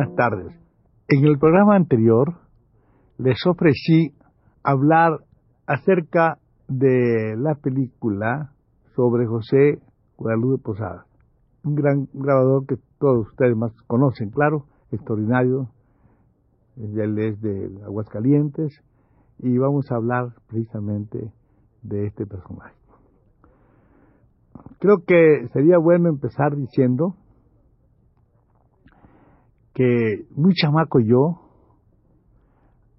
Buenas tardes. En el programa anterior les ofrecí hablar acerca de la película sobre José Guadalupe Posada, un gran grabador que todos ustedes más conocen, claro, extraordinario, él es de Aguascalientes y vamos a hablar precisamente de este personaje. Creo que sería bueno empezar diciendo que muy chamaco yo,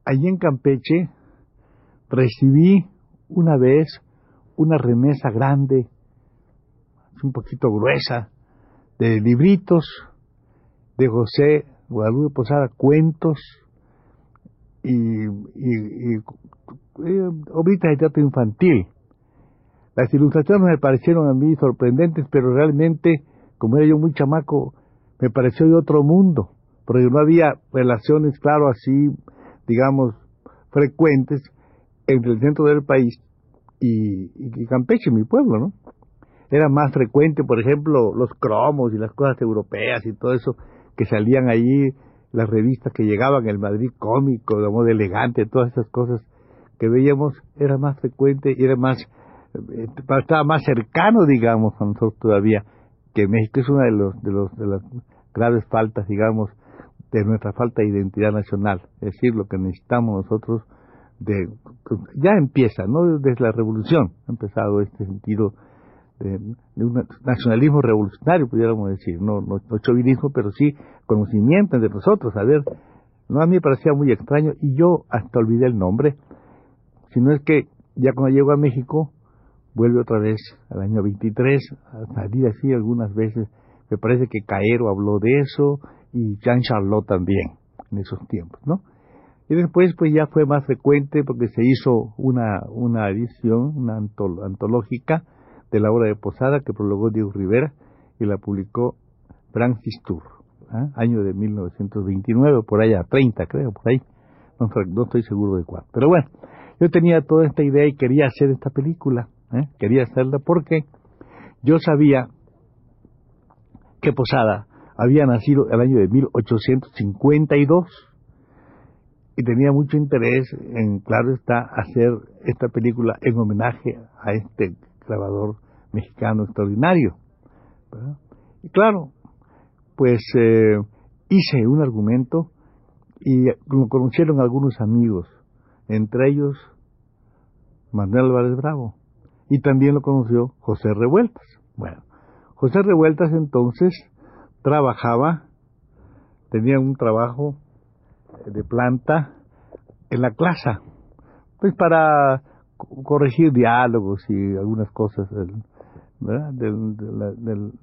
allí en Campeche, recibí una vez una remesa grande, un poquito gruesa, de libritos de José Guadalupe Posada, cuentos y, y, obras de teatro infantil. Las ilustraciones me parecieron a mí sorprendentes, pero realmente, como era yo muy chamaco, me pareció de otro mundo, porque no había relaciones, claro, así, digamos, frecuentes entre el centro del país y, Campeche, mi pueblo, ¿no? Era más frecuente, por ejemplo, los cromos y las cosas europeas y todo eso que salían ahí, las revistas que llegaban, el Madrid cómico, la moda elegante, todas esas cosas que veíamos, era más frecuente y era más, eh, estaba más cercano, digamos, a nosotros todavía, que México es una de, los, de, los, de las graves faltas, digamos, de nuestra falta de identidad nacional, es decir, lo que necesitamos nosotros de, ya empieza, ¿no? Desde la revolución ha empezado este sentido de, un nacionalismo revolucionario, pudiéramos decir, no, no, chauvinismo, pero sí conocimiento de nosotros, a ver, no a mí me parecía muy extraño y yo hasta olvidé el nombre, sino es que ya cuando llego a México, vuelve otra vez al año 23 a salir así algunas veces, me parece que Caero habló de eso y Jean Charlot también en esos tiempos, ¿no? Y después pues ya fue más frecuente porque se hizo una, una edición, una antológica de la obra de Posada que prologó Diego Rivera y la publicó Francis Tour, ¿ah? año de 1929, por allá, 30 creo, por ahí, no, estoy seguro de cuál. Pero bueno, yo tenía toda esta idea y quería hacer esta película, ¿eh? quería hacerla porque yo sabía que Posada había nacido el año de 1852 y tenía mucho interés en, claro está, hacer esta película en homenaje a este grabador mexicano extraordinario. Y claro, pues eh, hice un argumento y lo conocieron algunos amigos, entre ellos Manuel Álvarez Bravo, y también lo conoció José Revueltas. Bueno, José Revueltas entonces trabajaba, tenía un trabajo de planta en la clase, pues para corregir diálogos y algunas cosas ¿verdad? De,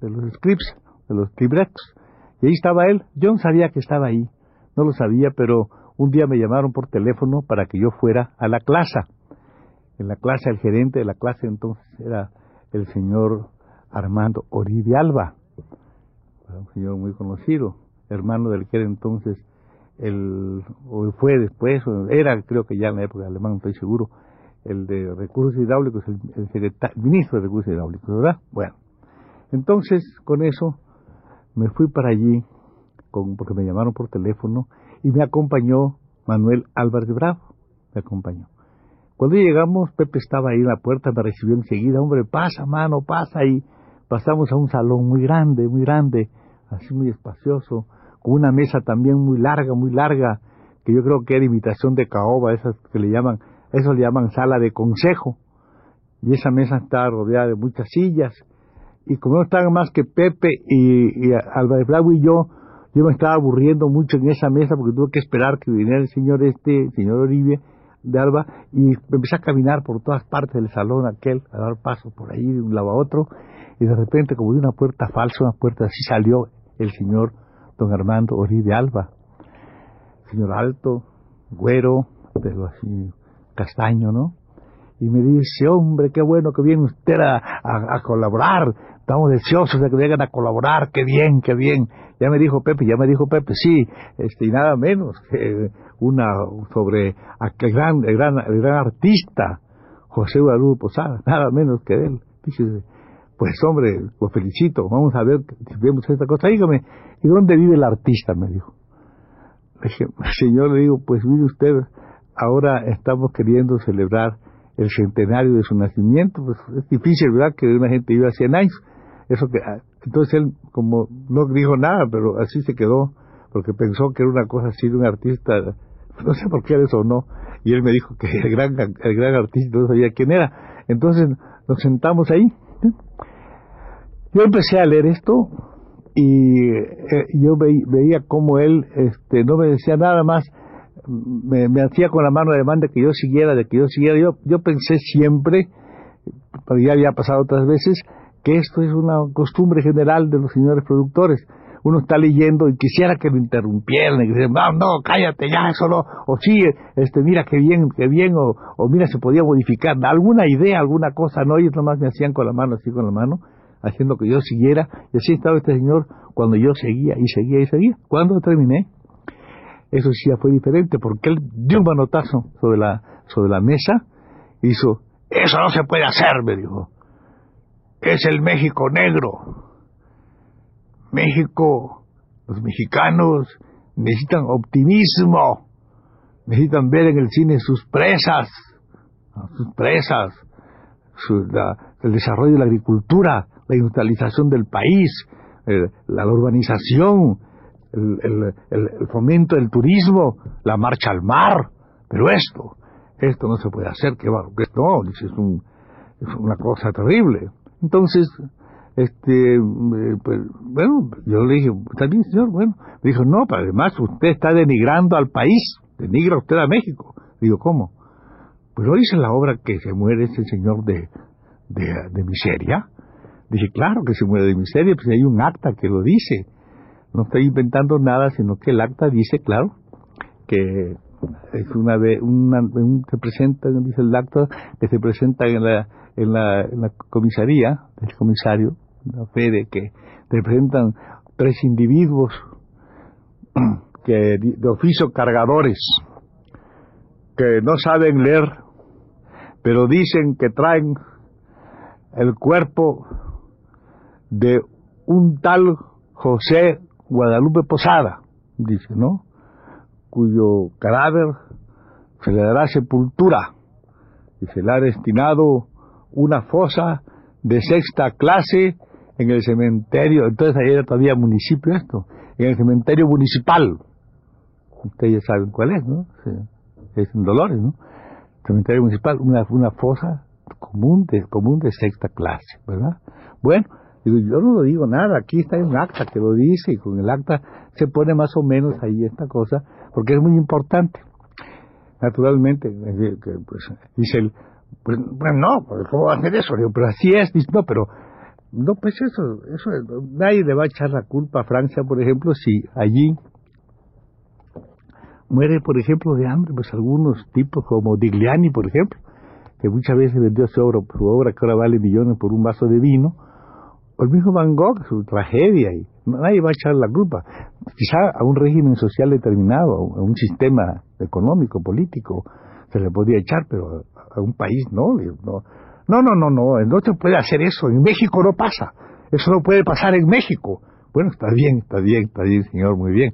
los scripts, de los libretos. Y ahí estaba él. Yo no sabía que estaba ahí, no lo sabía, pero un día me llamaron por teléfono para que yo fuera a la clase. En la clase, el gerente de la clase entonces era el señor Armando Oribe Alba, un señor muy conocido, hermano del que era entonces el, o fue después, era creo que ya en la época alemán, estoy seguro, el de recursos hidráulicos, el, el, ministro de recursos hidráulicos, ¿verdad? Bueno, entonces con eso me fui para allí, con, porque me llamaron por teléfono, y me acompañó Manuel Álvarez Bravo, me acompañó. Cuando llegamos, Pepe estaba ahí en la puerta, me recibió enseguida, hombre, pasa, mano, pasa, y pasamos a un salón muy grande, muy grande, así muy espacioso, con una mesa también muy larga, muy larga, que yo creo que era imitación de caoba, esas que le llaman, eso le llaman sala de consejo. Y esa mesa está rodeada de muchas sillas. Y como no estaban más que Pepe y, Álvarez Bravo y yo, yo me estaba aburriendo mucho en esa mesa porque tuve que esperar que viniera el señor este, el señor Oribe de Alba, y empecé a caminar por todas partes del salón aquel, a dar paso por ahí de un lado a otro, y de repente como de una puerta falsa, una puerta así salió el señor don Armando Oribe Alba, señor alto, güero, pero así castaño, ¿no? Y me dice, hombre, qué bueno que viene usted a, colaborar, estamos deseosos de que vengan a colaborar, qué bien, qué bien. Ya me dijo Pepe, ya me dijo Pepe, sí, este, y nada menos que una sobre aquel gran, el gran, gran artista, José Guadalupe Posada, nada menos que él. Dice, pues hombre, lo felicito, vamos a ver vemos esta cosa. Dígame, ¿y dónde vive el artista? me dijo. Le dije, señor, le digo, pues mire usted, ahora estamos queriendo celebrar el centenario de su nacimiento, pues es difícil, ¿verdad?, que una gente viva 100 años. Eso que, ah, entonces él, como no dijo nada, pero así se quedó, porque pensó que era una cosa así de un artista, no sé por qué era eso o no, y él me dijo que el gran, el gran artista no sabía quién era. Entonces nos sentamos ahí. Yo empecé a leer esto y eh, yo veía como él este, no me decía nada más me, hacía con la mano de de que yo siguiera, de que yo siguiera. Yo, yo pensé siempre, pero ya había pasado otras veces, que esto es una costumbre general de los señores productores. Uno está leyendo y quisiera que lo interrumpieran y que no, no, cállate ya, eso no, o sí, este, mira qué bien, qué bien, o, o mira, se podía modificar, alguna idea, alguna cosa, no, ellos nomás me hacían con la mano, así con la mano, haciendo que yo siguiera, y así estaba este señor cuando yo seguía y seguía y seguía. Cuando terminé, eso sí ya fue diferente, porque él dio un manotazo sobre la, sobre la mesa, hizo, eso no se puede hacer, me dijo. Es el México negro. México, los mexicanos necesitan optimismo, necesitan ver en el cine sus presas, sus presas, el desarrollo de la agricultura, la industrialización del país, la urbanización, el, fomento del turismo, la marcha al mar, pero esto, esto no se puede hacer, que no, es, un, es una cosa terrible. Entonces, este, eh, pues, bueno, yo le dije, está bien, señor, bueno, me dijo, no, pero además usted está denigrando al país, denigra usted a México. Digo, ¿cómo? Pues lo dice la obra que se muere ese señor de, de, de miseria. Dije, claro que se muere de miseria, pues hay un acta que lo dice. No estoy inventando nada, sino que el acta dice, claro, que es una vez, una, se presenta, dice el acta, que se presenta en la, en la, en la comisaría del comisario, la fe de que representan tres individuos que de oficio cargadores, que no saben leer, pero dicen que traen el cuerpo de un tal José Guadalupe Posada, dice, ¿no? Cuyo cadáver se le dará sepultura y se le ha destinado una fosa de sexta clase en el cementerio, entonces ahí era todavía municipio esto, en el cementerio municipal. Ustedes ya saben cuál es, ¿no? Es en Dolores, ¿no? Cementerio municipal, una, una fosa común de, común de sexta clase, ¿verdad? Bueno, Digo, yo no lo digo nada, aquí está un acta que lo dice y con el acta se pone más o menos ahí esta cosa, porque es muy importante. Naturalmente, pues, dice el, pues, no, pues, ¿cómo va a hacer eso? Pero así es, no, pero, no, pues eso, eso, nadie le va a echar la culpa a Francia, por ejemplo, si allí muere, por ejemplo, de hambre, pues algunos tipos como Digliani, por ejemplo, que muchas veces vendió su obra, su obra que ahora vale millones por un vaso de vino, el mismo Van Gogh, su tragedia, y nadie va a echar la culpa. Quizá a un régimen social determinado, a un sistema económico, político, se le podría echar, pero a un país no. No, no, no, no, no, no se puede hacer eso. En México no pasa. Eso no puede pasar en México. Bueno, está bien, está bien, está bien, señor, muy bien.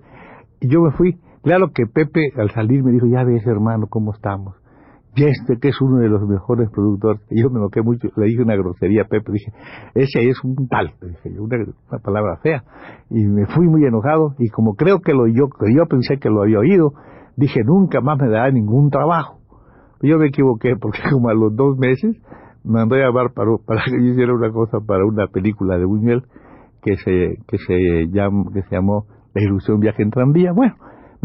Y yo me fui. Claro que Pepe al salir me dijo, ya ves hermano, ¿cómo estamos? Y este que es uno de los mejores productores, yo me noqué mucho, le dije una grosería a Pepe, dije, ese es un tal, dije una, palabra fea, y me fui muy enojado, y como creo que lo yo, yo pensé que lo había oído, dije, nunca más me dará ningún trabajo. Yo me equivoqué, porque como a los dos meses, me mandó a llamar para, para que yo hiciera una cosa para una película de Buñuel, que se, que se, llamó, que se llamó La ilusión viaja en tranvía. Bueno,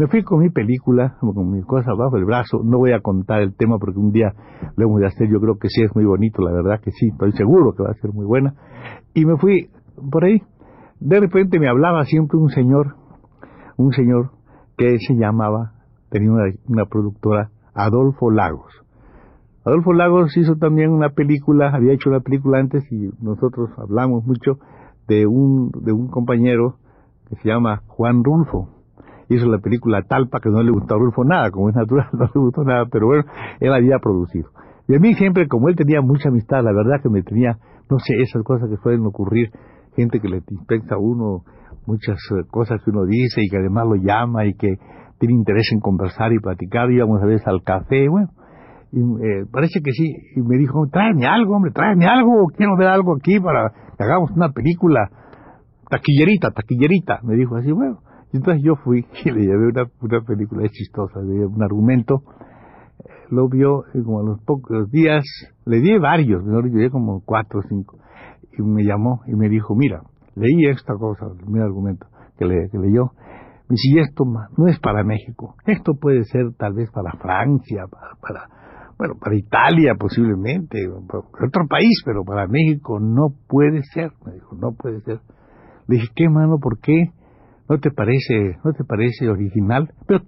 me fui con mi película, con mi cosa bajo el brazo. No voy a contar el tema porque un día lo hemos de hacer. Yo creo que sí es muy bonito, la verdad que sí. Estoy seguro que va a ser muy buena. Y me fui por ahí. De repente me hablaba siempre un señor, un señor que se llamaba, tenía una, una productora, Adolfo Lagos. Adolfo Lagos hizo también una película, había hecho una película antes y nosotros hablamos mucho de un, de un compañero que se llama Juan Rulfo. Hizo la película Talpa, que no le gustó a Rulfo nada, como es natural, no le gustó nada, pero bueno, él había producido. Y a mí siempre, como él tenía mucha amistad, la verdad que me tenía, no sé, esas cosas que pueden ocurrir, gente que le dispensa a uno muchas eh, cosas que uno dice y que además lo llama y que tiene interés en conversar y platicar, íbamos a veces al café, bueno, y eh, parece que sí, y me dijo, tráeme algo, hombre, tráeme algo, quiero ver algo aquí para que hagamos una película, taquillerita, taquillerita, me dijo así, bueno, y entonces yo fui y le llevé una, una película, chistosa, le llevé un argumento, lo vio y como a los pocos días, le di varios, mejor dicho, como cuatro o cinco, y me llamó y me dijo, mira, leí esta cosa, mi argumento, que, le, que leyó, y si esto no es para México, esto puede ser tal vez para Francia, para, para bueno, para Italia posiblemente, para otro país, pero para México no puede ser, me dijo, no puede ser. Le dije, ¿qué mano? ¿Por qué? ¿No te parece, no te parece original? Pero,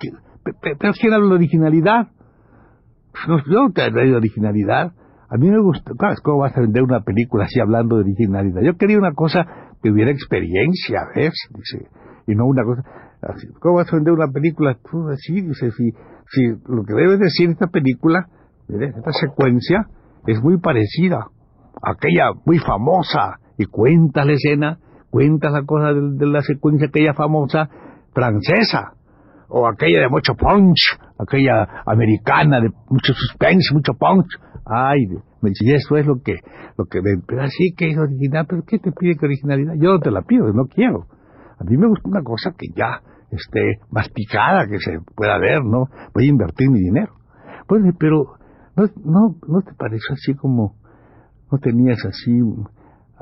¿quién habla de originalidad? Pues no te hablo de originalidad. A mí me gusta, ¿cómo vas a vender una película así hablando de originalidad? Yo quería una cosa que hubiera experiencia, ¿ves? Dice, y no una cosa así. ¿Cómo vas a vender una película tú así? Dice, si, si lo que debe decir esta película, esta secuencia es muy parecida a aquella muy famosa, y cuenta la escena, cuenta la cosa de, de la secuencia aquella famosa francesa, o aquella de mucho punch, aquella americana de mucho suspense, mucho punch. Ay, me dice, eso es lo que, lo que me, pero así que es original, pero ¿qué te pide que originalidad? Yo no te la pido, no quiero. A mí me gusta una cosa que ya esté masticada, que se pueda ver, ¿no? Voy a invertir mi dinero. Pues, pero, ¿no, no, no te pareció así como, no tenías así,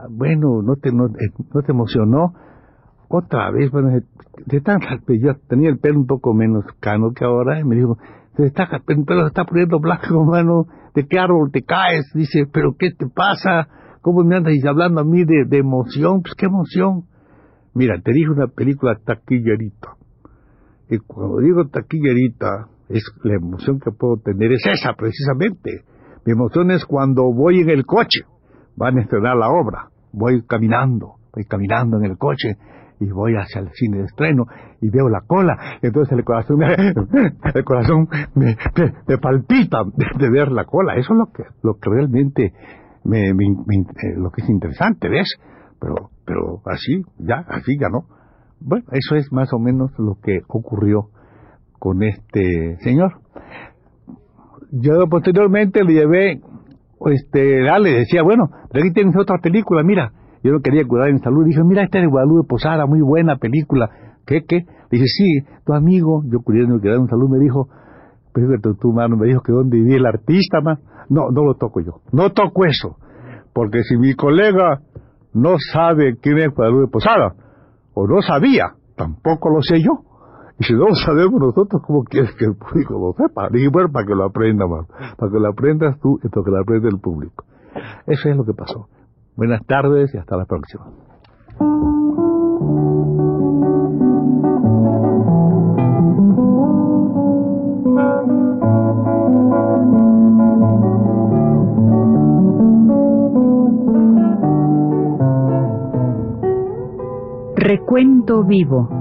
bueno, no te, no, no te emocionó? Otra vez, bueno, de tan, yo tenía el pelo un poco menos cano que ahora, y me dijo, se está, el pelo se está poniendo blanco, mano, ¿de qué árbol te caes? Dice, ¿pero qué te pasa? ¿Cómo me andas hablando a mí de, de emoción? Pues qué emoción. Mira, te dije una película taquillerita. Y cuando digo taquillerita, es la emoción que puedo tener, es esa precisamente. Mi emoción es cuando voy en el coche, van a estrenar la obra, voy caminando, voy caminando en el coche y voy hacia el cine de estreno y veo la cola, entonces el corazón, el corazón me, me, me palpita de, ver la cola. Eso es lo que, lo que realmente me, me, eh, lo que es interesante, ¿ves? Pero, pero así, ya, así ya no. Bueno, eso es más o menos lo que ocurrió con este señor. Yo posteriormente le llevé, este, le decía, bueno, pero aquí tienes otra película, mira, yo no quería cuidar en salud, dije, mira, esta es de Guadalupe Posada, muy buena película, ¿qué, qué? Dice, sí, tu amigo, yo cuidando quedar en salud, me dijo, pero tu, tu mano me dijo que dónde vivía el artista, man. No, no lo toco yo, no toco eso, porque si mi colega no sabe quién es Guadalupe Posada, o no sabía, tampoco lo sé yo. Y si no sabemos nosotros, ¿cómo quieres que el público lo sepa? Bueno, para que lo aprenda más, para que lo aprendas tú y para que lo aprenda el público. Eso es lo que pasó. Buenas tardes y hasta la próxima. Recuento vivo.